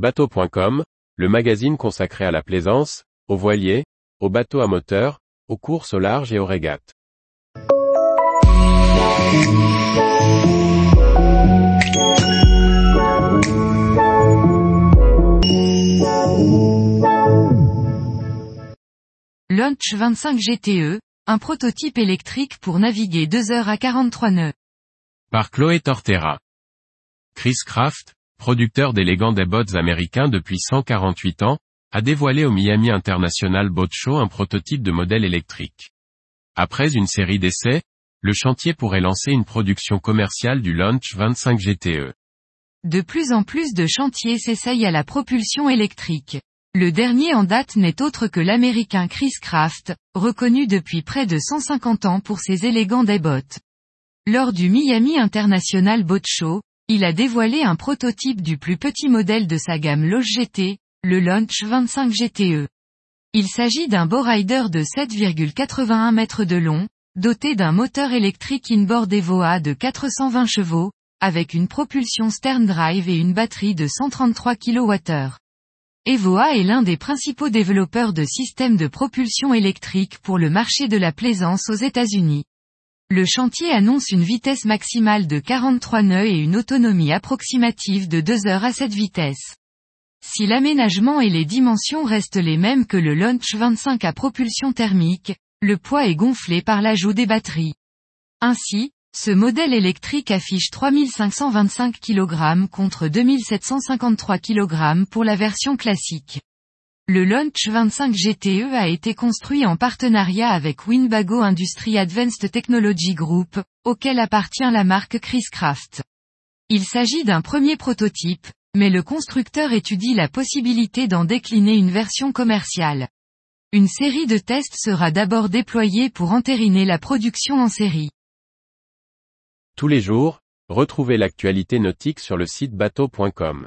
Bateau.com, le magazine consacré à la plaisance, aux voiliers, aux bateaux à moteur, aux courses au large et aux régates. Launch 25 GTE, un prototype électrique pour naviguer 2 heures à 43 nœuds. Par Chloé Tortera. Chris Craft, producteur d'élégants des boats américains depuis 148 ans, a dévoilé au Miami International Boat Show un prototype de modèle électrique. Après une série d'essais, le chantier pourrait lancer une production commerciale du Launch 25 GTE. De plus en plus de chantiers s'essayent à la propulsion électrique. Le dernier en date n'est autre que l'américain Chris Craft, reconnu depuis près de 150 ans pour ses élégants bottes. Lors du Miami International Boat Show, il a dévoilé un prototype du plus petit modèle de sa gamme Loge GT, le Launch 25 GTE. Il s'agit d'un rider de 7,81 mètres de long, doté d'un moteur électrique inboard Evoa de 420 chevaux, avec une propulsion stern drive et une batterie de 133 kWh. Evoa est l'un des principaux développeurs de systèmes de propulsion électrique pour le marché de la plaisance aux États-Unis. Le chantier annonce une vitesse maximale de 43 nœuds et une autonomie approximative de 2 heures à cette vitesse. Si l'aménagement et les dimensions restent les mêmes que le Launch 25 à propulsion thermique, le poids est gonflé par l'ajout des batteries. Ainsi, ce modèle électrique affiche 3525 kg contre 2753 kg pour la version classique. Le Launch 25 GTE a été construit en partenariat avec Winbago Industry Advanced Technology Group, auquel appartient la marque Chris Craft. Il s'agit d'un premier prototype, mais le constructeur étudie la possibilité d'en décliner une version commerciale. Une série de tests sera d'abord déployée pour entériner la production en série. Tous les jours, retrouvez l'actualité nautique sur le site bateau.com.